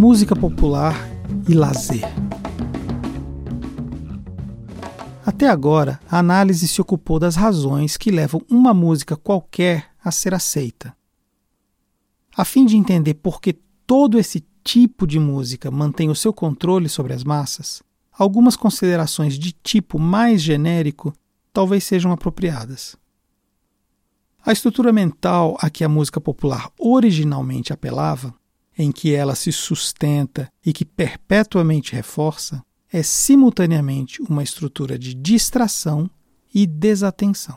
música popular e lazer. Até agora, a análise se ocupou das razões que levam uma música qualquer a ser aceita. A fim de entender por que todo esse tipo de música mantém o seu controle sobre as massas, algumas considerações de tipo mais genérico talvez sejam apropriadas. A estrutura mental a que a música popular originalmente apelava, em que ela se sustenta e que perpetuamente reforça, é simultaneamente uma estrutura de distração e desatenção.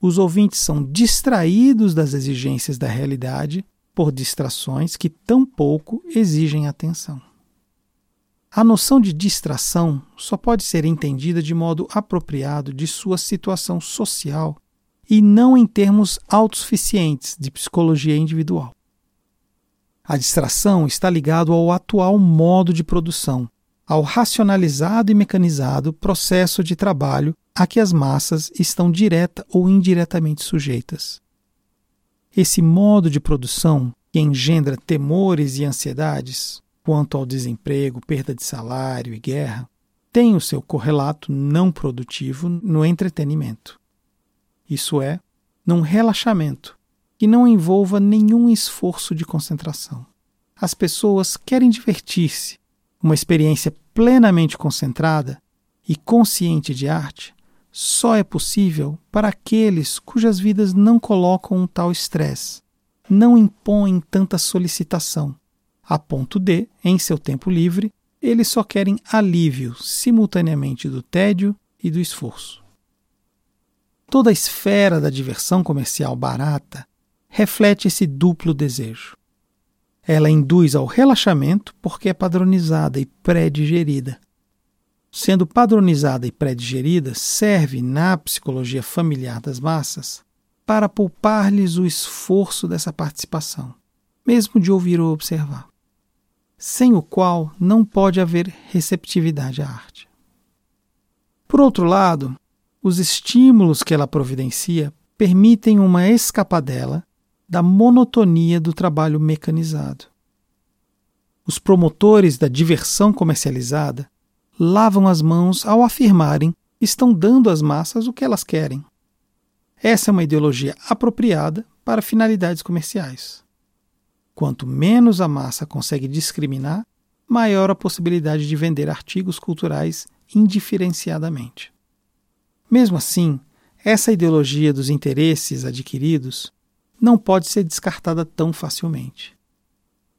Os ouvintes são distraídos das exigências da realidade por distrações que tão pouco exigem atenção. A noção de distração só pode ser entendida de modo apropriado de sua situação social e não em termos autossuficientes de psicologia individual. A distração está ligada ao atual modo de produção, ao racionalizado e mecanizado processo de trabalho a que as massas estão direta ou indiretamente sujeitas. Esse modo de produção, que engendra temores e ansiedades, quanto ao desemprego, perda de salário e guerra, tem o seu correlato não produtivo no entretenimento. Isso é, num relaxamento que não envolva nenhum esforço de concentração. As pessoas querem divertir-se. Uma experiência plenamente concentrada e consciente de arte só é possível para aqueles cujas vidas não colocam um tal estresse, não impõem tanta solicitação a ponto de, em seu tempo livre, eles só querem alívio simultaneamente do tédio e do esforço. Toda a esfera da diversão comercial barata reflete esse duplo desejo. Ela induz ao relaxamento porque é padronizada e pré-digerida. Sendo padronizada e pré-digerida, serve na psicologia familiar das massas para poupar-lhes o esforço dessa participação, mesmo de ouvir ou observar sem o qual não pode haver receptividade à arte. Por outro lado, os estímulos que ela providencia permitem uma escapadela da monotonia do trabalho mecanizado. Os promotores da diversão comercializada lavam as mãos ao afirmarem que estão dando às massas o que elas querem. Essa é uma ideologia apropriada para finalidades comerciais. Quanto menos a massa consegue discriminar, maior a possibilidade de vender artigos culturais indiferenciadamente. Mesmo assim, essa ideologia dos interesses adquiridos não pode ser descartada tão facilmente.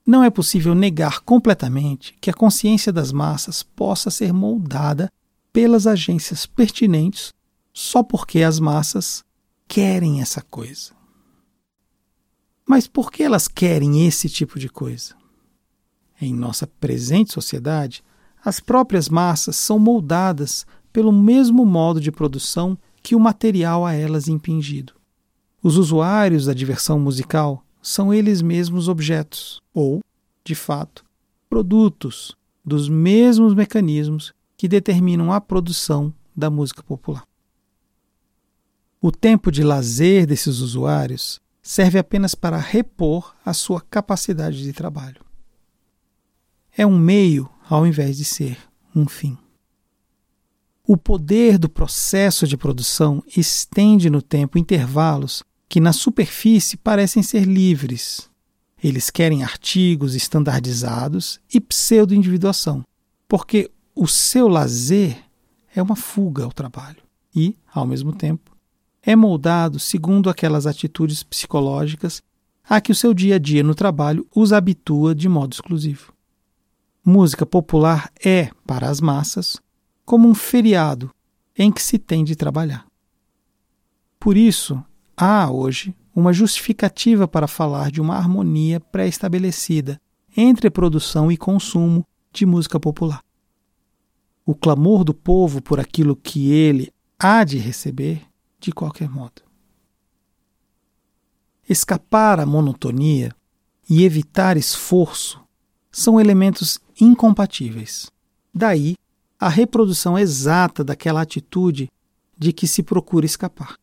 Não é possível negar completamente que a consciência das massas possa ser moldada pelas agências pertinentes só porque as massas querem essa coisa. Mas por que elas querem esse tipo de coisa? Em nossa presente sociedade, as próprias massas são moldadas pelo mesmo modo de produção que o material a elas impingido. Os usuários da diversão musical são eles mesmos objetos, ou, de fato, produtos dos mesmos mecanismos que determinam a produção da música popular. O tempo de lazer desses usuários serve apenas para repor a sua capacidade de trabalho. É um meio ao invés de ser um fim. O poder do processo de produção estende no tempo intervalos que na superfície parecem ser livres. Eles querem artigos estandardizados e pseudo-individuação, porque o seu lazer é uma fuga ao trabalho e, ao mesmo tempo, é moldado segundo aquelas atitudes psicológicas a que o seu dia a dia no trabalho os habitua de modo exclusivo. Música popular é, para as massas, como um feriado em que se tem de trabalhar. Por isso, há hoje uma justificativa para falar de uma harmonia pré-estabelecida entre produção e consumo de música popular. O clamor do povo por aquilo que ele há de receber de qualquer modo. Escapar à monotonia e evitar esforço são elementos incompatíveis. Daí a reprodução exata daquela atitude de que se procura escapar.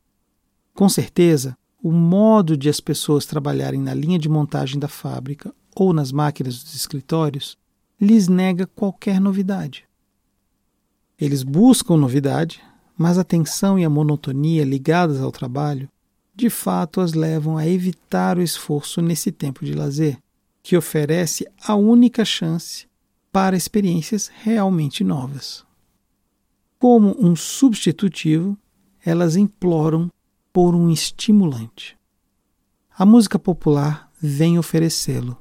Com certeza, o modo de as pessoas trabalharem na linha de montagem da fábrica ou nas máquinas dos escritórios lhes nega qualquer novidade. Eles buscam novidade, mas a tensão e a monotonia ligadas ao trabalho de fato as levam a evitar o esforço nesse tempo de lazer, que oferece a única chance para experiências realmente novas. Como um substitutivo, elas imploram por um estimulante. A música popular vem oferecê-lo.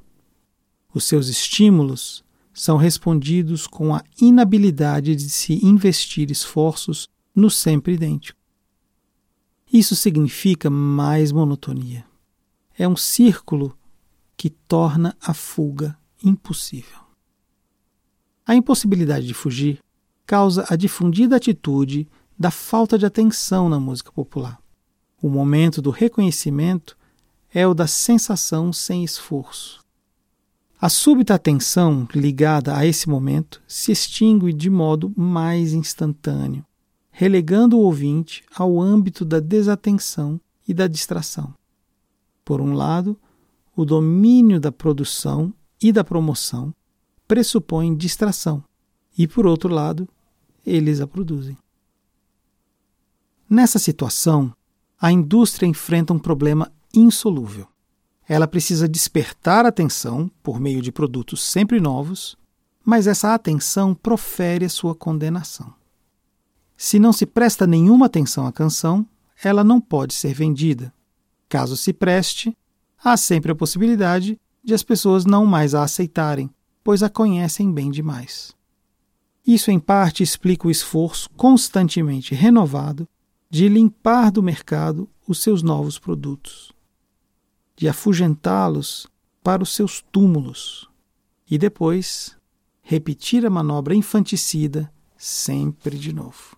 Os seus estímulos são respondidos com a inabilidade de se investir esforços no sempre idêntico. Isso significa mais monotonia. É um círculo que torna a fuga impossível. A impossibilidade de fugir causa a difundida atitude da falta de atenção na música popular. O momento do reconhecimento é o da sensação sem esforço. A súbita atenção ligada a esse momento se extingue de modo mais instantâneo, relegando o ouvinte ao âmbito da desatenção e da distração. Por um lado, o domínio da produção e da promoção pressupõe distração, e por outro lado, eles a produzem. Nessa situação, a indústria enfrenta um problema insolúvel. Ela precisa despertar atenção por meio de produtos sempre novos, mas essa atenção profere a sua condenação. Se não se presta nenhuma atenção à canção, ela não pode ser vendida. Caso se preste, há sempre a possibilidade de as pessoas não mais a aceitarem, pois a conhecem bem demais. Isso, em parte, explica o esforço constantemente renovado de limpar do mercado os seus novos produtos, de afugentá-los para os seus túmulos e depois repetir a manobra infanticida sempre de novo.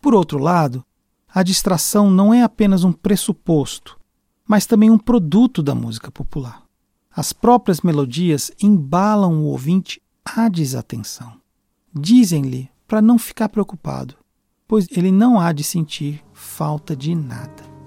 Por outro lado, a distração não é apenas um pressuposto, mas também um produto da música popular. As próprias melodias embalam o ouvinte à desatenção. Dizem-lhe para não ficar preocupado, pois ele não há de sentir falta de nada.